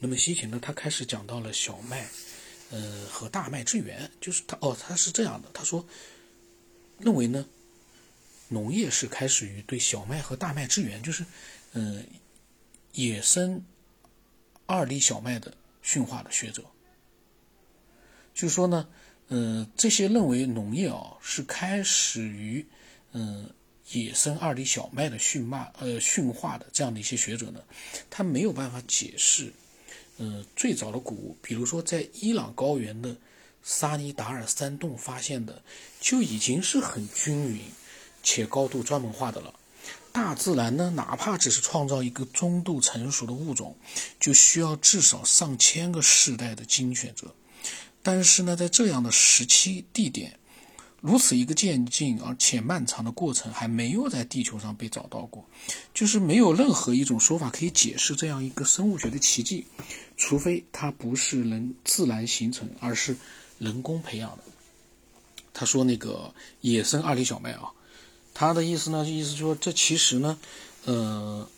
那么西秦呢，他开始讲到了小麦，呃和大麦之源，就是他哦，他是这样的，他说认为呢，农业是开始于对小麦和大麦之源，就是嗯野生二厘小麦的驯化的学者，就是说呢，嗯这些认为农业啊是开始于嗯。野生二厘小麦的驯化，呃，驯化的这样的一些学者呢，他没有办法解释，呃，最早的谷物，比如说在伊朗高原的沙尼达尔山洞发现的，就已经是很均匀且高度专门化的了。大自然呢，哪怕只是创造一个中度成熟的物种，就需要至少上千个世代的精选择。但是呢，在这样的时期、地点。如此一个渐进而且漫长的过程，还没有在地球上被找到过，就是没有任何一种说法可以解释这样一个生物学的奇迹，除非它不是能自然形成，而是人工培养的。他说那个野生二厘小麦啊，他的意思呢，意思说这其实呢，呃，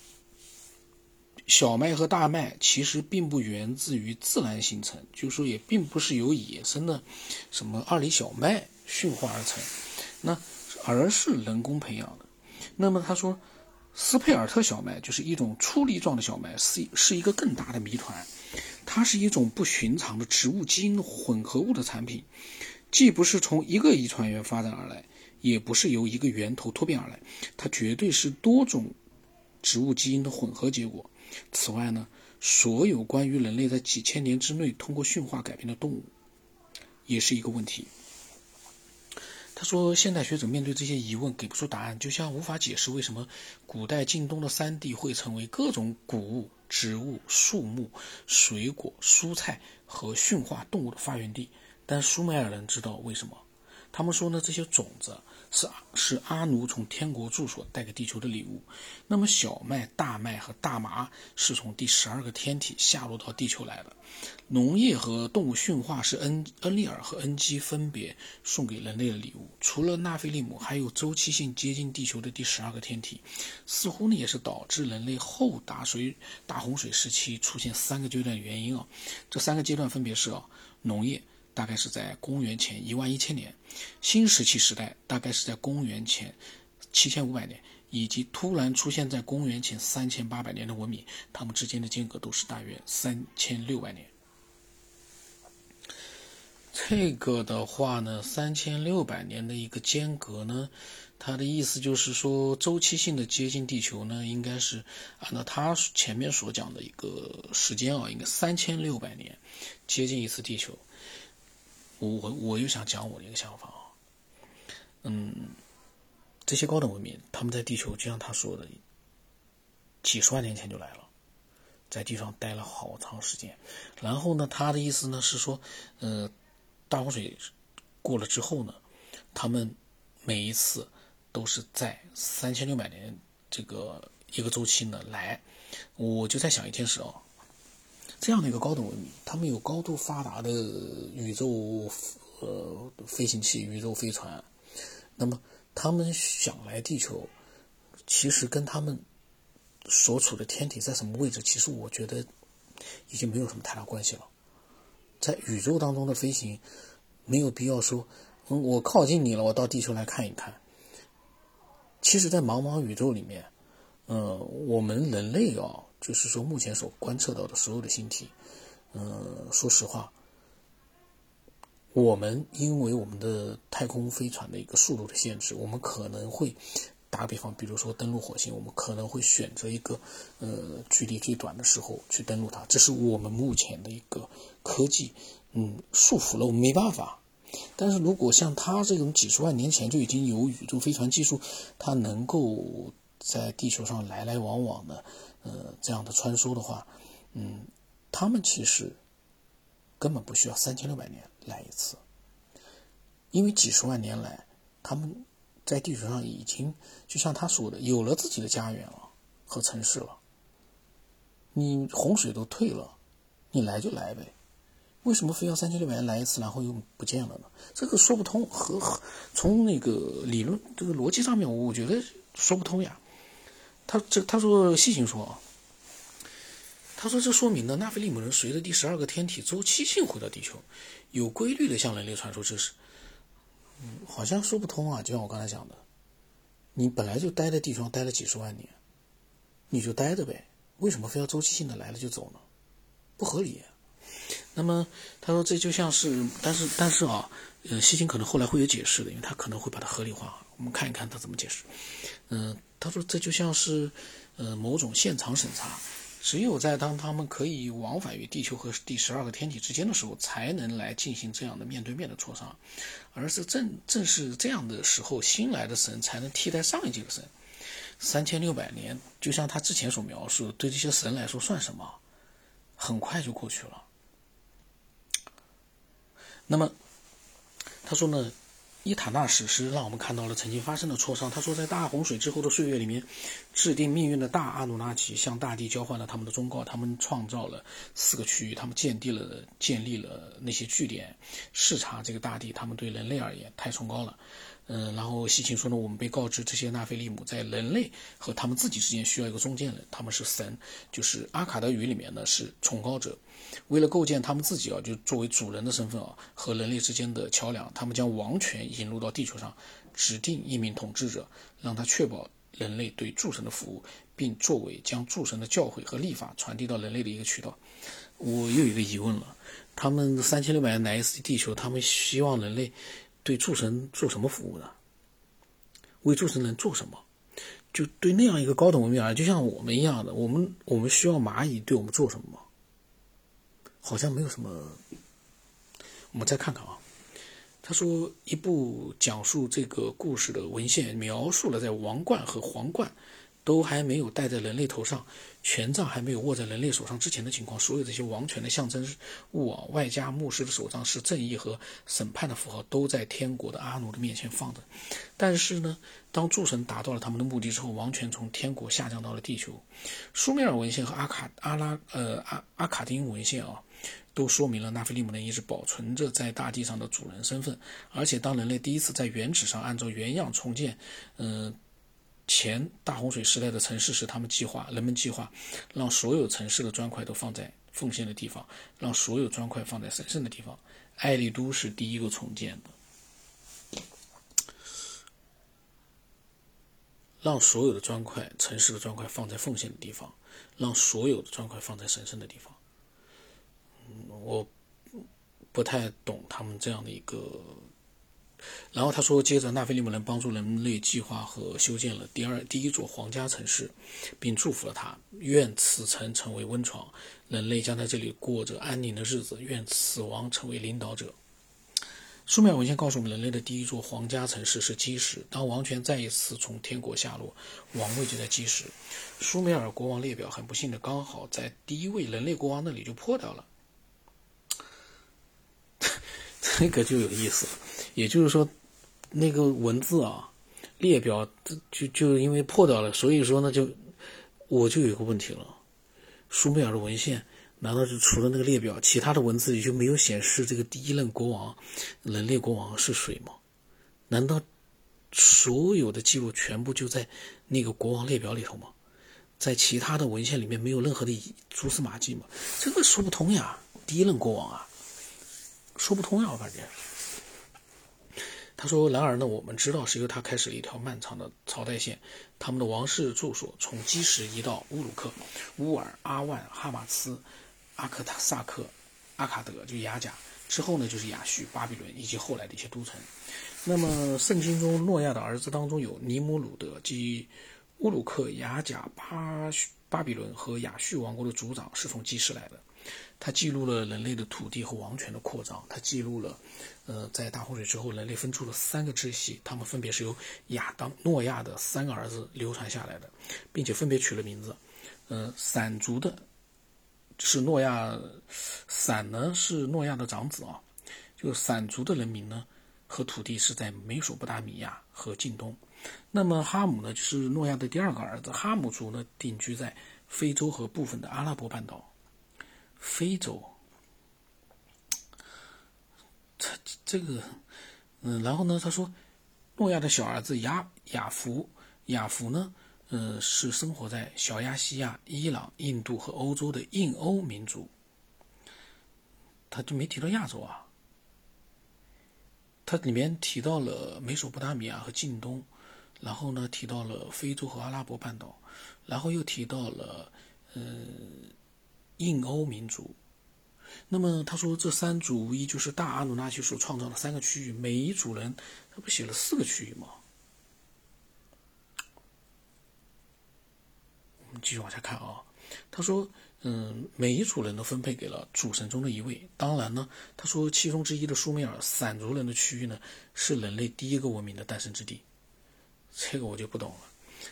小麦和大麦其实并不源自于自然形成，就是说也并不是由野生的什么二厘小麦。驯化而成，那而是人工培养的。那么他说，斯佩尔特小麦就是一种粗粒状的小麦，是是一个更大的谜团。它是一种不寻常的植物基因混合物的产品，既不是从一个遗传源发展而来，也不是由一个源头突变而来，它绝对是多种植物基因的混合结果。此外呢，所有关于人类在几千年之内通过驯化改变的动物，也是一个问题。他说：“现代学者面对这些疑问给不出答案，就像无法解释为什么古代近东的山地会成为各种谷物、植物、树木、水果、蔬菜和驯化动物的发源地。但苏美尔人知道为什么。他们说呢，这些种子。”是是阿奴从天国住所带给地球的礼物。那么小麦、大麦和大麻是从第十二个天体下落到地球来的。农业和动物驯化是恩恩利尔和恩基分别送给人类的礼物。除了纳菲利姆，还有周期性接近地球的第十二个天体，似乎呢也是导致人类后大水大洪水时期出现三个阶段原因啊。这三个阶段分别是啊农业。大概是在公元前一万一千年，新石器时代大概是在公元前七千五百年，以及突然出现在公元前三千八百年的文明，它们之间的间隔都是大约三千六百年。这个的话呢，三千六百年的一个间隔呢，它的意思就是说，周期性的接近地球呢，应该是按照它前面所讲的一个时间啊，应该三千六百年接近一次地球。我我又想讲我的一个想法啊，嗯，这些高等文明他们在地球就像他说的，几十万年前就来了，在地上待了好长时间，然后呢，他的意思呢是说，呃，大洪水过了之后呢，他们每一次都是在三千六百年这个一个周期呢来，我就在想一件事啊。这样的一个高等文明，他们有高度发达的宇宙呃飞行器、宇宙飞船，那么他们想来地球，其实跟他们所处的天体在什么位置，其实我觉得已经没有什么太大关系了。在宇宙当中的飞行，没有必要说，嗯，我靠近你了，我到地球来看一看。其实，在茫茫宇宙里面，嗯，我们人类啊。就是说，目前所观测到的所有的星体，嗯，说实话，我们因为我们的太空飞船的一个速度的限制，我们可能会打比方，比如说登陆火星，我们可能会选择一个呃距离最短的时候去登陆它，这是我们目前的一个科技，嗯，束缚了我们没办法。但是如果像它这种几十万年前就已经有宇宙飞船技术，它能够在地球上来来往往的。呃，这样的穿梭的话，嗯，他们其实根本不需要三千六百年来一次，因为几十万年来，他们在地球上已经就像他说的，有了自己的家园了和城市了。你洪水都退了，你来就来呗，为什么非要三千六百年来一次，然后又不见了呢？这个说不通，和从那个理论这个逻辑上面，我觉得说不通呀。他这他说，细心说啊，他说这说明呢，纳菲利姆人随着第十二个天体周期性回到地球，有规律的向人类传输知识。嗯，好像说不通啊，就像我刚才讲的，你本来就待在地球上待了几十万年，你就待着呗，为什么非要周期性的来了就走呢？不合理。那么他说这就像是，但是但是啊，呃，西青可能后来会有解释的，因为他可能会把它合理化。我们看一看他怎么解释。嗯，他说这就像是，呃，某种现场审查，只有在当他们可以往返于地球和第十二个天体之间的时候，才能来进行这样的面对面的磋商。而是正正是这样的时候，新来的神才能替代上一届的神。三千六百年，就像他之前所描述，对这些神来说算什么？很快就过去了。那么，他说呢，伊塔纳史诗让我们看到了曾经发生的挫伤。他说，在大洪水之后的岁月里面，制定命运的大阿努纳奇向大地交换了他们的忠告。他们创造了四个区域，他们建立了建立了那些据点，视察这个大地。他们对人类而言太崇高了。嗯，然后西芹说呢，我们被告知这些纳菲利姆在人类和他们自己之间需要一个中间人，他们是神，就是阿卡德语里面呢是崇高者。为了构建他们自己啊，就作为主人的身份啊和人类之间的桥梁，他们将王权引入到地球上，指定一名统治者，让他确保人类对诸神的服务，并作为将诸神的教诲和立法传递到人类的一个渠道。我又有一个疑问了，他们三千六百年来一次地球，他们希望人类。对诸神做什么服务呢？为诸神能做什么？就对那样一个高等文明而言，就像我们一样的，我们我们需要蚂蚁对我们做什么吗？好像没有什么。我们再看看啊，他说一部讲述这个故事的文献描述了在王冠和皇冠。都还没有戴在人类头上，权杖还没有握在人类手上之前的情况，所有这些王权的象征物啊，外加牧师的手杖是正义和审判的符号，都在天国的阿努的面前放着。但是呢，当诸神达到了他们的目的之后，王权从天国下降到了地球。苏美尔文献和阿卡阿拉呃阿阿卡丁文献啊，都说明了纳菲利姆人一直保存着在大地上的主人身份。而且，当人类第一次在原址上按照原样重建，嗯。前大洪水时代的城市是，他们计划，人们计划，让所有城市的砖块都放在奉献的地方，让所有砖块放在神圣的地方。爱丽都是第一个重建的，让所有的砖块，城市的砖块放在奉献的地方，让所有的砖块放在神圣的地方。我不太懂他们这样的一个。然后他说，接着纳菲利姆人帮助人类计划和修建了第二第一座皇家城市，并祝福了他，愿此城成为温床，人类将在这里过着安宁的日子，愿死亡成为领导者。苏美尔文献告诉我们，人类的第一座皇家城市是基石。当王权再一次从天国下落，王位就在基石。苏美尔国王列表很不幸的刚好在第一位人类国王那里就破掉了，这个就有意思。也就是说，那个文字啊，列表就就因为破掉了，所以说呢，就我就有个问题了：苏美尔的文献难道就除了那个列表，其他的文字也就没有显示这个第一任国王，人类国王是谁吗？难道所有的记录全部就在那个国王列表里头吗？在其他的文献里面没有任何的蛛丝马迹吗？这个说不通呀！第一任国王啊，说不通呀，我感觉。他说：“然而呢，我们知道是由他开始了一条漫长的朝代线，他们的王室住所从基什移到乌鲁克、乌尔、阿万、哈马斯、阿克塔萨克、阿卡德，就雅甲之后呢，就是亚叙、巴比伦以及后来的一些都城。那么，圣经中诺亚的儿子当中有尼姆鲁德，即乌鲁克、雅甲、巴巴比伦和亚叙王国的族长是从基什来的。他记录了人类的土地和王权的扩张，他记录了。”呃，在大洪水之后，人类分出了三个支系，他们分别是由亚当、诺亚的三个儿子流传下来的，并且分别取了名字。呃，闪族的，是诺亚，闪呢是诺亚的长子啊。就闪族的人民呢和土地是在美索不达米亚和近东。那么哈姆呢，就是诺亚的第二个儿子。哈姆族呢定居在非洲和部分的阿拉伯半岛。非洲。这这个，嗯，然后呢？他说，诺亚的小儿子雅雅福，雅福呢，呃，是生活在小亚细亚、伊朗、印度和欧洲的印欧民族。他就没提到亚洲啊。他里面提到了美索不达米亚和近东，然后呢提到了非洲和阿拉伯半岛，然后又提到了呃印欧民族。那么他说这三组无疑就是大阿努纳西所创造的三个区域，每一组人他不写了四个区域吗？我们继续往下看啊，他说。嗯，每一组人都分配给了主神中的一位。当然呢，他说其中之一的苏美尔散族人的区域呢，是人类第一个文明的诞生之地。这个我就不懂了。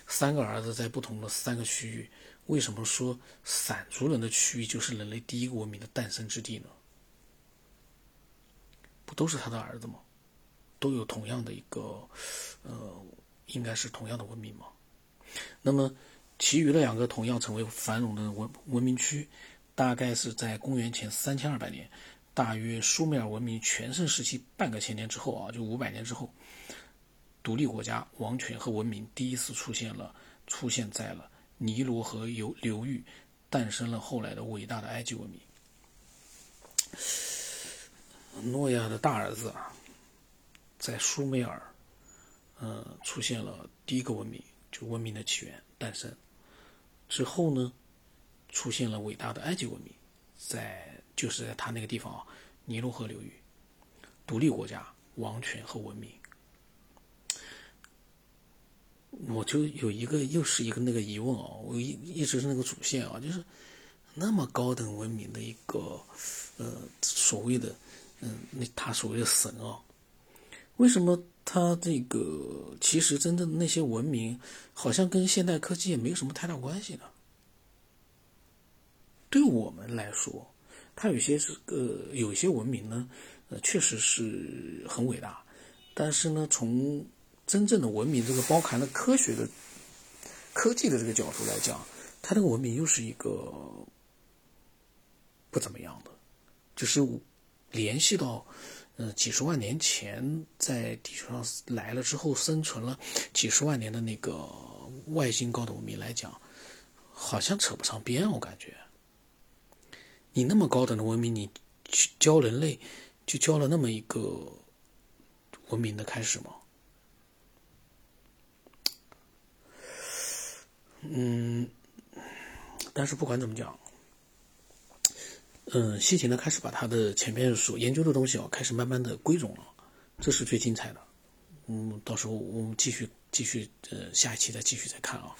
三个儿子在不同的三个区域，为什么说散族人的区域就是人类第一个文明的诞生之地呢？不都是他的儿子吗？都有同样的一个，呃，应该是同样的文明吗？那么。其余的两个同样成为繁荣的文文明区，大概是在公元前三千二百年，大约苏美尔文明全盛时期半个千年之后啊，就五百年之后，独立国家、王权和文明第一次出现了，出现在了尼罗河流流域，诞生了后来的伟大的埃及文明。诺亚的大儿子啊，在苏美尔，呃，出现了第一个文明，就文明的起源诞生。之后呢，出现了伟大的埃及文明，在就是在他那个地方啊，尼罗河流域，独立国家、王权和文明。我就有一个又是一个那个疑问啊，我一一直是那个主线啊，就是那么高等文明的一个呃所谓的嗯那他所谓的神啊，为什么他这个其实真正的那些文明？好像跟现代科技也没有什么太大关系呢。对我们来说，它有些是呃，有些文明呢，呃，确实是很伟大，但是呢，从真正的文明这个包含了科学的、科技的这个角度来讲，它这个文明又是一个不怎么样的，就是联系到。嗯，几十万年前在地球上来了之后，生存了几十万年的那个外星高等文明来讲，好像扯不上边。我感觉，你那么高等的文明，你去教人类，就教了那么一个文明的开始吗？嗯，但是不管怎么讲。嗯，西芹呢开始把他的前面所研究的东西啊，开始慢慢的归拢了，这是最精彩的。嗯，到时候我们继续继续，呃，下一期再继续再看啊。